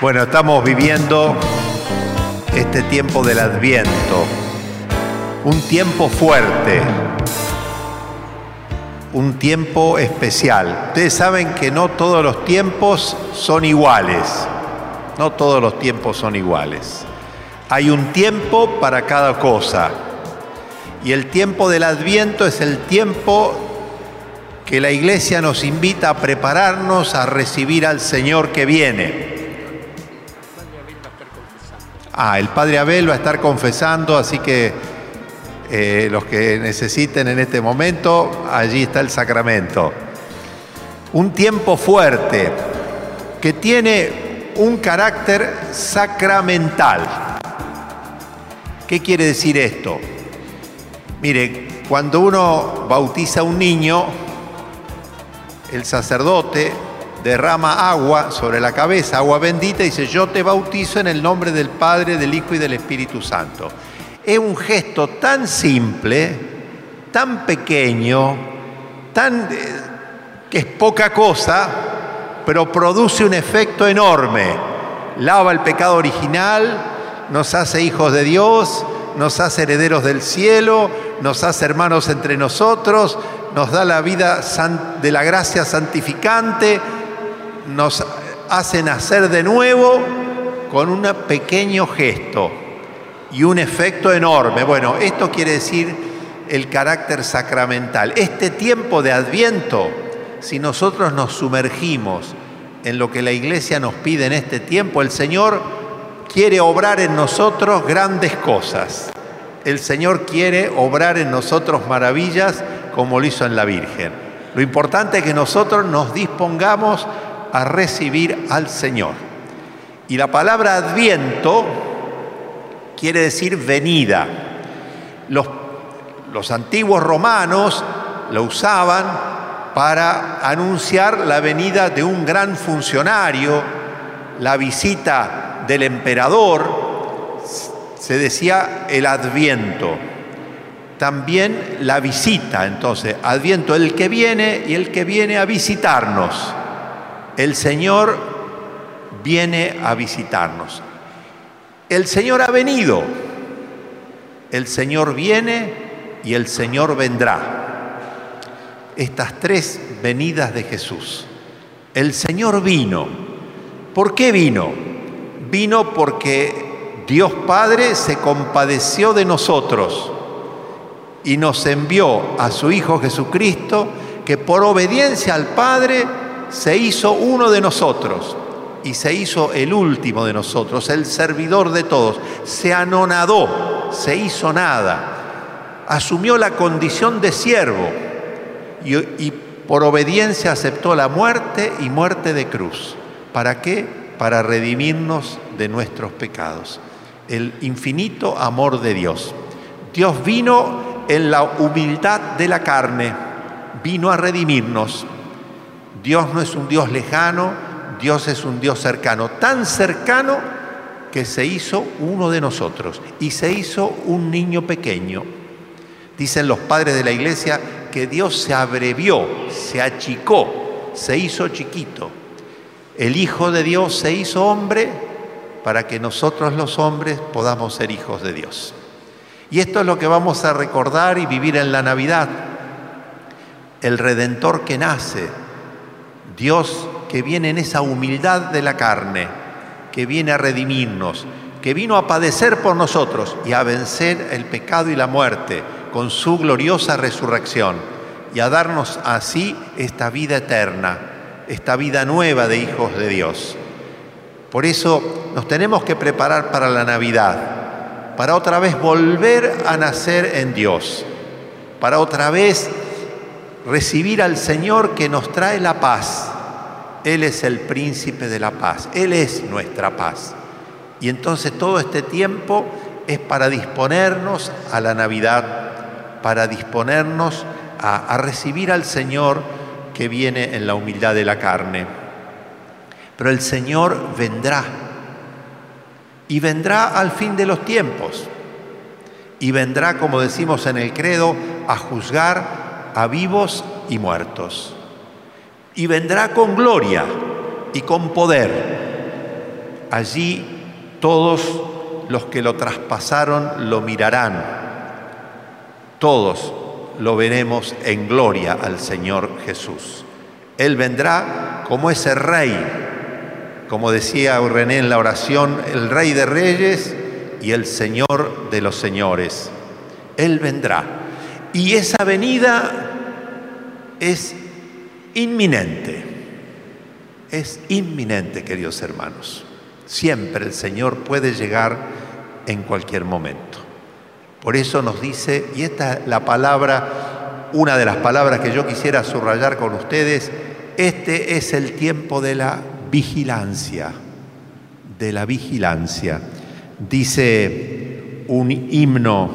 Bueno, estamos viviendo este tiempo del Adviento, un tiempo fuerte, un tiempo especial. Ustedes saben que no todos los tiempos son iguales, no todos los tiempos son iguales. Hay un tiempo para cada cosa y el tiempo del Adviento es el tiempo que la iglesia nos invita a prepararnos a recibir al Señor que viene. Ah, el Padre Abel va a estar confesando, así que eh, los que necesiten en este momento, allí está el sacramento. Un tiempo fuerte que tiene un carácter sacramental. ¿Qué quiere decir esto? Mire, cuando uno bautiza a un niño, el sacerdote derrama agua sobre la cabeza, agua bendita, y dice, yo te bautizo en el nombre del Padre, del Hijo y del Espíritu Santo. Es un gesto tan simple, tan pequeño, tan eh, que es poca cosa, pero produce un efecto enorme. Lava el pecado original, nos hace hijos de Dios, nos hace herederos del cielo, nos hace hermanos entre nosotros, nos da la vida de la gracia santificante, nos hace nacer de nuevo con un pequeño gesto y un efecto enorme. Bueno, esto quiere decir el carácter sacramental. Este tiempo de adviento, si nosotros nos sumergimos en lo que la iglesia nos pide en este tiempo, el Señor quiere obrar en nosotros grandes cosas. El Señor quiere obrar en nosotros maravillas como lo hizo en la Virgen. Lo importante es que nosotros nos dispongamos a recibir al Señor. Y la palabra adviento quiere decir venida. Los, los antiguos romanos lo usaban para anunciar la venida de un gran funcionario, la visita del emperador, se decía el adviento. También la visita, entonces, adviento el que viene y el que viene a visitarnos el Señor viene a visitarnos. El Señor ha venido, el Señor viene y el Señor vendrá. Estas tres venidas de Jesús. El Señor vino. ¿Por qué vino? Vino porque Dios Padre se compadeció de nosotros y nos envió a su Hijo Jesucristo que por obediencia al Padre se hizo uno de nosotros y se hizo el último de nosotros, el servidor de todos. Se anonadó, se hizo nada, asumió la condición de siervo y, por obediencia aceptó la muerte y muerte de cruz. ¿Para qué? Para redimirnos de nuestros pecados. El infinito amor de Dios. Dios vino en la humildad de la carne, vino a redimirnos Dios no es un Dios lejano, Dios es un Dios cercano, tan cercano que se hizo uno de nosotros y se hizo un niño pequeño. Dicen los padres de la iglesia que Dios se abrevió, se achicó, se hizo chiquito. El Hijo de Dios se hizo hombre para que nosotros los hombres podamos ser hijos de Dios. Y esto es lo que vamos a recordar y vivir en la Navidad. El Redentor que nace, Dios que viene en esa humildad de la carne, que viene a redimirnos, que vino a padecer por nosotros y a vencer el pecado y la muerte con su gloriosa resurrección y a darnos así esta vida eterna, esta vida nueva de hijos de Dios. Por eso nos tenemos que preparar para la Navidad, para otra vez volver a nacer en Dios, para otra vez recibir al Señor que nos trae la paz. Él es el príncipe de la paz, Él es nuestra paz. Y entonces todo este tiempo es para disponernos a la Navidad, para disponernos a, recibir al Señor que viene en la humildad de la carne. Pero el Señor vendrá y vendrá al fin de los tiempos y vendrá, como decimos en el credo, a juzgar a vivos y muertos. Y vendrá con gloria y con poder. allí todos los que lo traspasaron lo mirarán, todos lo veremos en gloria al Señor Jesús. Él vendrá como ese rey, como decía René en la oración, el rey de reyes y el Señor de los señores. Él vendrá. Y esa venida es inminente, es inminente, queridos hermanos. Siempre el Señor puede llegar en cualquier momento. Por eso nos dice, y esta es la palabra, una de las palabras que yo quisiera subrayar con ustedes, este es el tiempo de la vigilancia, de la vigilancia. Dice un himno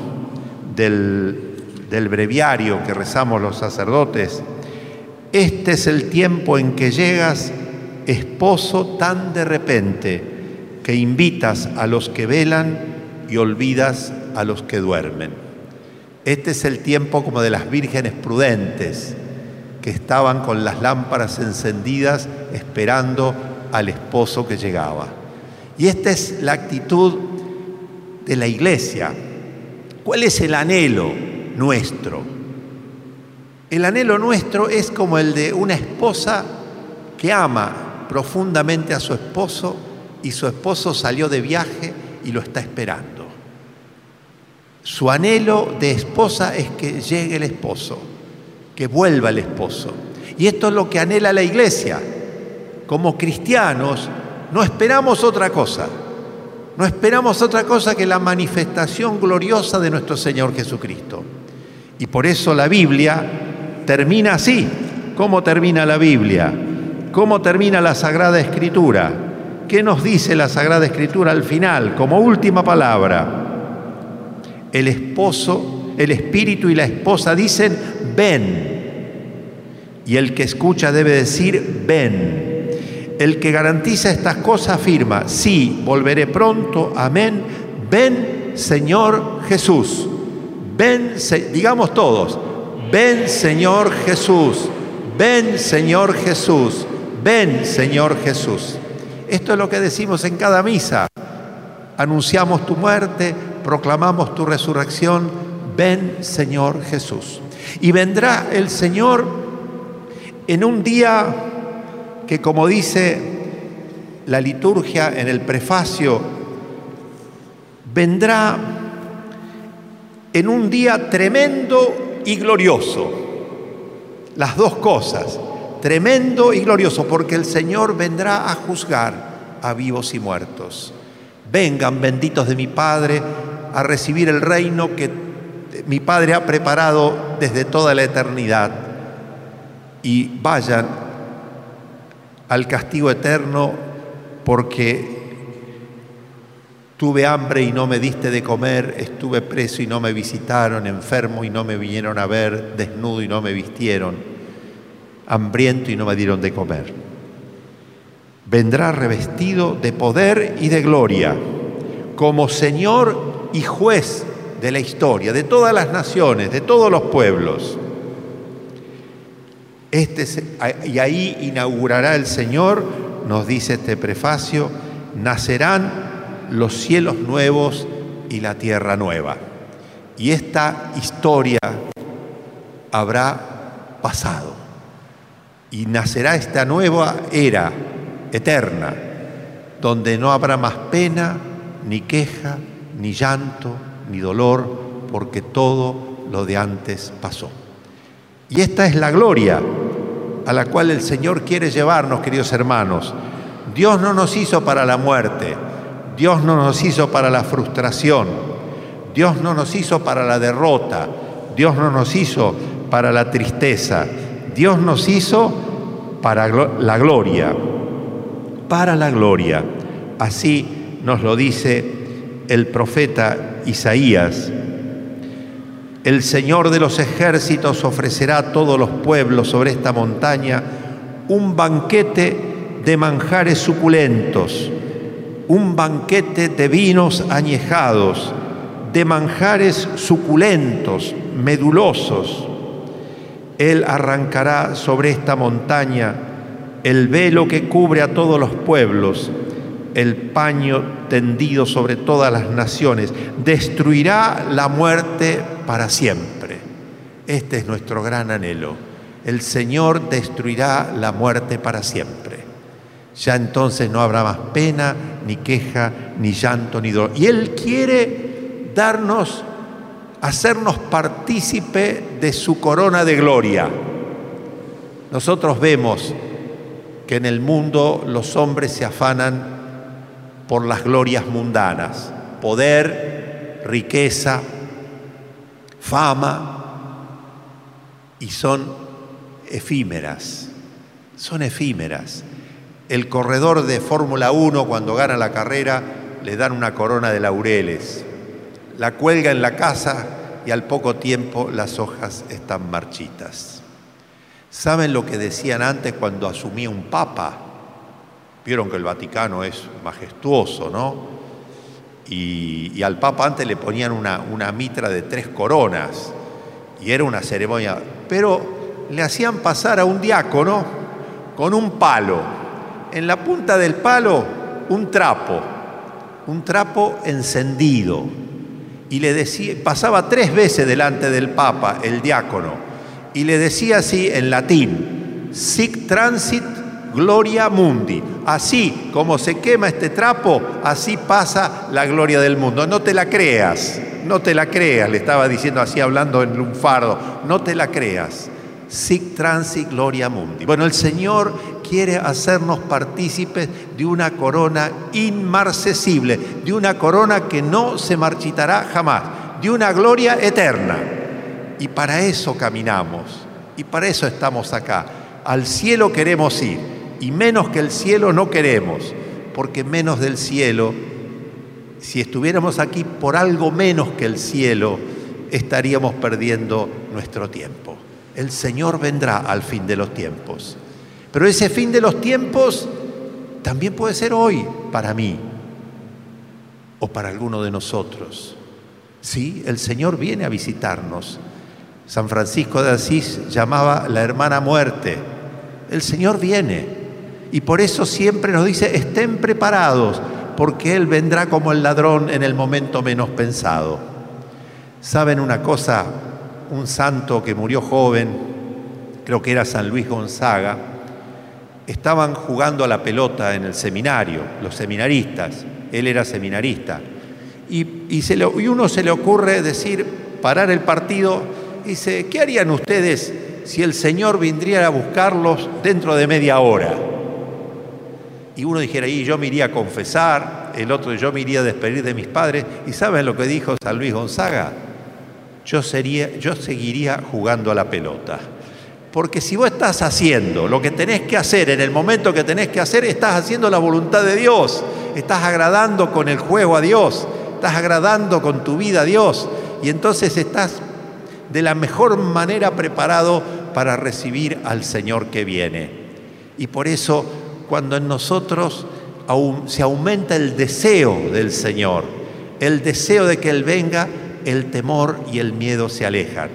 del, del breviario que rezamos los sacerdotes, este es el tiempo en que llegas, esposo tan de repente, que invitas a los que velan y olvidas a los que duermen. Este es el tiempo como de las vírgenes prudentes que estaban con las lámparas encendidas esperando al esposo que llegaba. Y esta es la actitud de la iglesia. ¿Cuál es el anhelo nuestro? El anhelo nuestro es como el de una esposa que ama profundamente a su esposo y su esposo salió de viaje y lo está esperando. Su anhelo de esposa es que llegue el esposo, que vuelva el esposo. Y esto es lo que anhela la iglesia. Como cristianos no esperamos otra cosa. No esperamos otra cosa que la manifestación gloriosa de nuestro Señor Jesucristo. Y por eso la Biblia termina así. ¿Cómo termina la Biblia? ¿Cómo termina la Sagrada Escritura? ¿Qué nos dice la Sagrada Escritura al final, como última palabra? el esposo, el espíritu y la esposa dicen, ven. Y el que escucha debe decir, ven. El que garantiza estas cosas afirma, sí, volveré pronto, amén. Ven, Señor Jesús. Ven, digamos todos, ven, Señor Jesús. Ven, Señor Jesús. Ven, Señor Jesús. Esto es lo que decimos en cada misa. Anunciamos tu muerte, proclamamos tu resurrección, ven Señor Jesús. Y vendrá el Señor en un día que, como dice la liturgia en el prefacio, vendrá en un día tremendo y glorioso. Las dos cosas, tremendo y glorioso, porque el Señor vendrá a juzgar a vivos y muertos. Vengan benditos de mi Padre a recibir el reino que mi Padre ha preparado desde toda la eternidad y vayan al castigo eterno porque tuve hambre y no me diste de comer, estuve preso y no me visitaron, enfermo y no me vinieron a ver, desnudo y no me vistieron, hambriento y no me dieron de comer. Vendrá revestido de poder y de gloria como Señor y juez de la historia, de todas las naciones, de todos los pueblos. Este, y ahí inaugurará el Señor, nos dice este prefacio, nacerán los cielos nuevos y la tierra nueva. Y esta historia habrá pasado. Y nacerá esta nueva era eterna, donde no habrá más pena, ni queja, ni llanto, ni dolor, porque todo lo de antes pasó. Y esta es la gloria a la cual el Señor quiere llevarnos, queridos hermanos. Dios no nos hizo para la muerte, Dios no nos hizo para la frustración, Dios no nos hizo para la derrota, Dios no nos hizo para la tristeza, Dios nos hizo para la gloria, para la gloria. Así nos lo dice el profeta Isaías. El Señor de los ejércitos ofrecerá a todos los pueblos sobre esta montaña un banquete de manjares suculentos, un banquete de vinos añejados, de manjares suculentos, medulosos. Él arrancará sobre esta montaña el velo que cubre a todos los pueblos el paño tendido sobre todas las naciones, destruirá la muerte para siempre. Este es nuestro gran anhelo. El Señor destruirá la muerte para siempre. Ya entonces no habrá más pena, ni queja, ni llanto, ni dolor. Y Él quiere darnos, hacernos partícipe de su corona de gloria. Nosotros vemos que en el mundo los hombres se afanan por las glorias mundanas, poder, riqueza, fama, y son efímeras, son efímeras. El corredor de Fórmula 1 cuando gana la carrera le dan una corona de laureles, la cuelga en la casa y al poco tiempo las hojas están marchitas. ¿Saben lo que decían antes cuando asumía un papa? Vieron que el Vaticano es majestuoso, ¿no? Y, al Papa antes le ponían una, una mitra de tres coronas y era una ceremonia, pero le hacían pasar a un diácono con un palo. En la punta del palo un trapo, un trapo encendido. Y le decía, pasaba tres veces delante del Papa, el diácono, y le decía así en latín, sic transit gloria mundi. Así como se quema este trapo, así pasa la gloria del mundo. No te la creas, no te la creas, le estaba diciendo así hablando en un fardo, no te la creas. Sic transi gloria mundi. Bueno, el Señor quiere hacernos partícipes de una corona inmarcesible, de una corona que no se marchitará jamás, de una gloria eterna. Y para eso caminamos, y para eso estamos acá. Al cielo queremos ir y menos que el cielo no queremos, porque menos del cielo, si estuviéramos aquí por algo menos que el cielo, estaríamos perdiendo nuestro tiempo. El Señor vendrá al fin de los tiempos. Pero ese fin de los tiempos también puede ser hoy para mí o para alguno de nosotros. Sí, el Señor viene a visitarnos. San Francisco de Asís llamaba la hermana muerte. El Señor viene. Y por eso siempre nos dice, estén preparados, porque Él vendrá como el ladrón en el momento menos pensado. ¿Saben una cosa? Un santo que murió joven, creo que era San Luis Gonzaga, estaban jugando a la pelota en el seminario, los seminaristas, él era seminarista, y, uno se le ocurre decir, parar el partido, y dice, ¿qué harían ustedes si el Señor vindría a buscarlos dentro de media hora? y uno dijera, y yo me iría a confesar, el otro yo me iría a despedir de mis padres. ¿Y saben lo que dijo San Luis Gonzaga? Yo, sería, yo seguiría jugando a la pelota. Porque si vos estás haciendo lo que tenés que hacer en el momento que tenés que hacer, estás haciendo la voluntad de Dios, estás agradando con el juego a Dios, estás agradando con tu vida a Dios y entonces estás de la mejor manera preparado para recibir al Señor que viene. Y por eso cuando en nosotros se aumenta el deseo del Señor, el deseo de que Él venga, el temor y el miedo se alejan.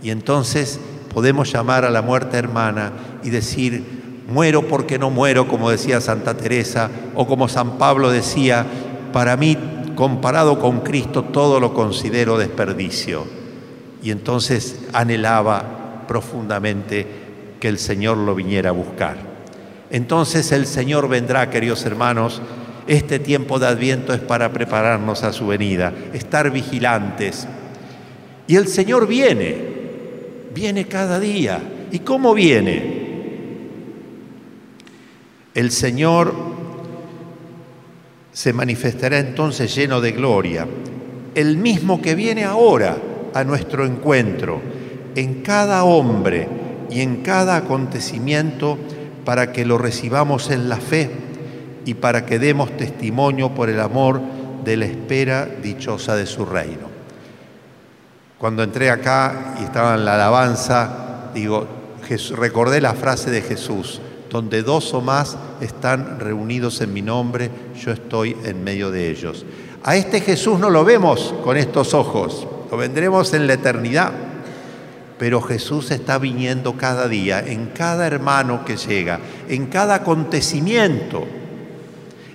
Y entonces podemos llamar a la muerte hermana y decir, muero porque no muero, como decía Santa Teresa, o como San Pablo decía, para mí, comparado con Cristo, todo lo considero desperdicio. Y entonces anhelaba profundamente que el Señor lo viniera a buscar. Entonces el Señor vendrá, queridos hermanos. Este tiempo de adviento es para prepararnos a su venida, estar vigilantes. Y el Señor viene, viene cada día. ¿Y cómo viene? El Señor se manifestará entonces lleno de gloria, el mismo que viene ahora a nuestro encuentro, en cada hombre y en cada acontecimiento para que lo recibamos en la fe y para que demos testimonio por el amor de la espera dichosa de su reino. Cuando entré acá y estaba en la alabanza, digo, recordé la frase de Jesús, donde dos o más están reunidos en mi nombre, yo estoy en medio de ellos. A este Jesús no lo vemos con estos ojos, lo vendremos en la eternidad pero Jesús está viniendo cada día, en cada hermano que llega, en cada acontecimiento,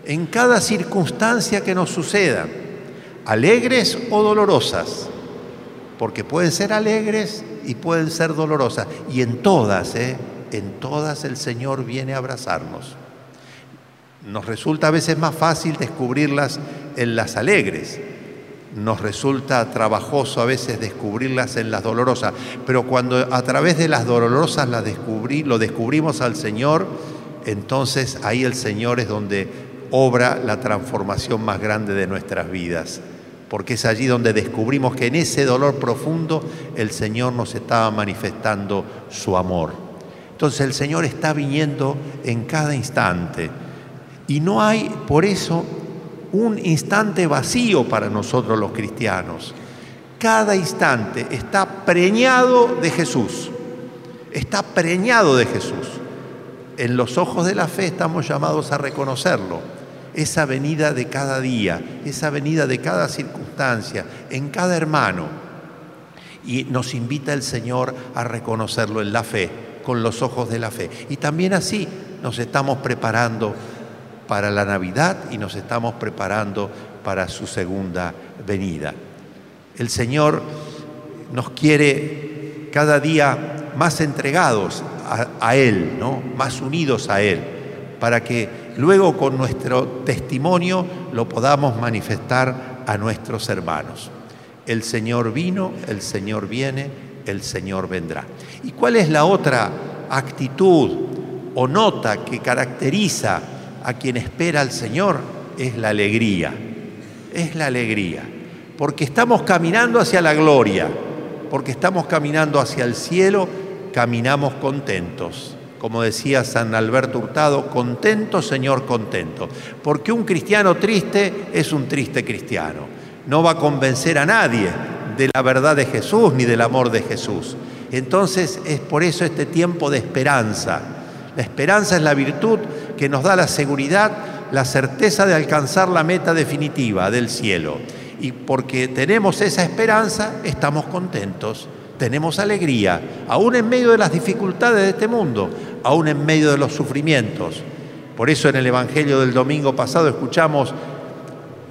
en cada circunstancia que nos suceda, alegres o dolorosas, porque pueden ser alegres y pueden ser dolorosas, y en todas, ¿eh? en todas el Señor viene a abrazarnos. Nos resulta a veces más fácil descubrirlas en las alegres, nos resulta trabajoso a veces descubrirlas en las dolorosas, pero cuando a través de las dolorosas las lo descubrimos al Señor, entonces ahí el Señor es donde obra la transformación más grande de nuestras vidas, porque es allí donde descubrimos que en ese dolor profundo el Señor nos estaba manifestando su amor. Entonces el Señor está viniendo en cada instante y no hay por eso un instante vacío para nosotros los cristianos. Cada instante está preñado de Jesús, está preñado de Jesús. En los ojos de la fe estamos llamados a reconocerlo esa venida de cada día, esa venida de cada circunstancia, en cada hermano. Y nos invita el Señor a reconocerlo en la fe, con los ojos de la fe. Y también así nos estamos preparando para la Navidad y nos estamos preparando para su segunda venida. El Señor nos quiere cada día más entregados a, Él, ¿no? más unidos a Él, para que luego con nuestro testimonio lo podamos manifestar a nuestros hermanos. El Señor vino, el Señor viene, el Señor vendrá. ¿Y cuál es la otra actitud o nota que caracteriza a quien espera al Señor? Es la alegría. Es la alegría. Porque estamos caminando hacia la gloria, porque estamos caminando hacia el cielo, caminamos contentos como decía San Alberto Hurtado, contento, Señor, contento. Porque un cristiano triste es un triste cristiano. No va a convencer a nadie de la verdad de Jesús ni del amor de Jesús. Entonces es por eso este tiempo de esperanza. La esperanza es la virtud que nos da la seguridad, la certeza de alcanzar la meta definitiva del cielo. Y porque tenemos esa esperanza, estamos contentos tenemos alegría, aún en medio de las dificultades de este mundo, aún en medio de los sufrimientos. Por eso en el Evangelio del domingo pasado escuchamos,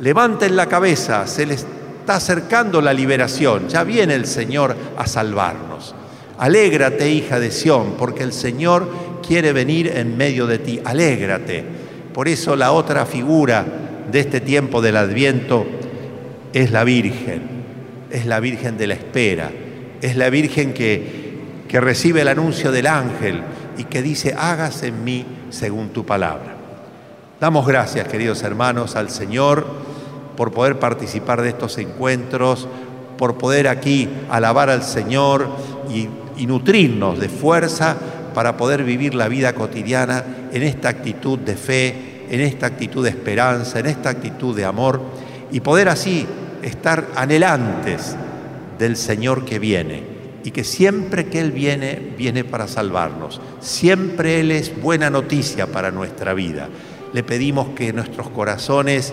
levanten la cabeza, se les está acercando la liberación, ya viene el Señor a salvarnos. Alégrate, hija de Sión, porque el Señor quiere venir en medio de ti. Alégrate. Por eso la otra figura de este tiempo del Adviento es la Virgen, es la Virgen de la espera es la Virgen que, que recibe el anuncio del ángel y que dice, hágase en mí según tu palabra. Damos gracias, queridos hermanos, al Señor por poder participar de estos encuentros, por poder aquí alabar al Señor y, y, nutrirnos de fuerza para poder vivir la vida cotidiana en esta actitud de fe, en esta actitud de esperanza, en esta actitud de amor y poder así estar anhelantes del Señor que viene y que siempre que Él viene, viene para salvarnos. Siempre Él es buena noticia para nuestra vida. Le pedimos que nuestros corazones,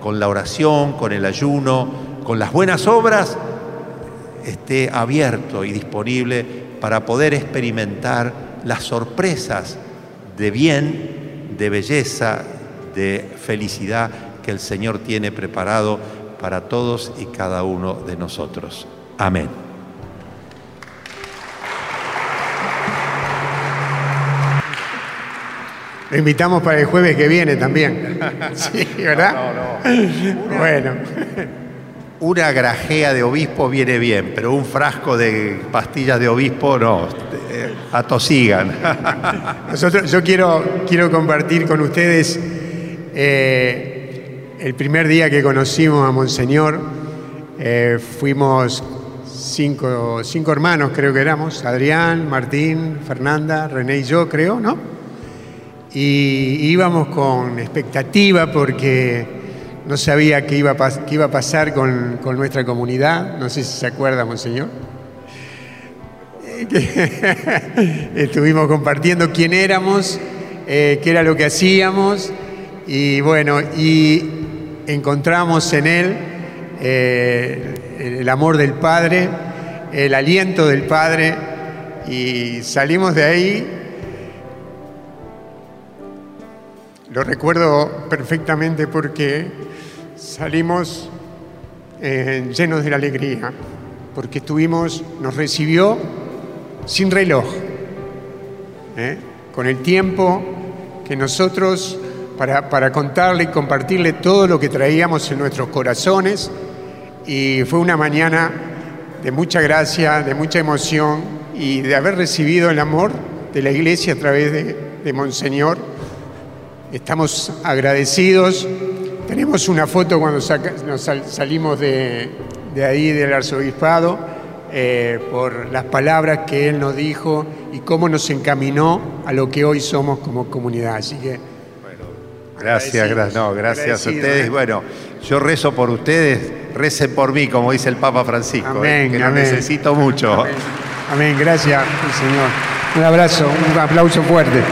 con la oración, con el ayuno, con las buenas obras, esté abierto y disponible para poder experimentar las sorpresas de bien, de belleza, de felicidad que el Señor tiene preparado para todos y cada uno de nosotros. Amén. Lo invitamos para el jueves que viene también. Sí, ¿verdad? No, no. bueno. Una grajea de obispo viene bien, pero un frasco de pastillas de obispo no, eh, atosigan. Nosotros, yo quiero, quiero compartir con ustedes eh, el primer día que conocimos a Monseñor, eh, fuimos cinco, cinco hermanos, creo que éramos, Adrián, Martín, Fernanda, René y yo, creo, ¿no? Y íbamos con expectativa porque no sabía qué iba a, qué iba a pasar con, nuestra comunidad, no sé si se acuerda, Monseñor. Estuvimos compartiendo quién éramos, eh, qué era lo que hacíamos, y bueno, y encontramos en Él eh, el amor del Padre, el aliento del Padre y salimos de ahí lo recuerdo perfectamente porque salimos eh, llenos de alegría, porque estuvimos, nos recibió sin reloj, ¿eh? con el tiempo que nosotros, para, contarle y compartirle todo lo que traíamos en nuestros corazones, y fue una mañana de mucha gracia, de mucha emoción y de haber recibido el amor de la iglesia a través de, de Monseñor. Estamos agradecidos. Tenemos una foto cuando nos sal- salimos de, de ahí del arzobispado eh, por las palabras que él nos dijo y cómo nos encaminó a lo que hoy somos como comunidad. Así que Gracias, gracias, no, gracias a ustedes. ¿eh? Bueno, yo rezo por ustedes, recen por mí, como dice el Papa Francisco, ¿eh? Que lo necesito mucho. Amén. Amén. Gracias, Señor. Un abrazo, un aplauso fuerte.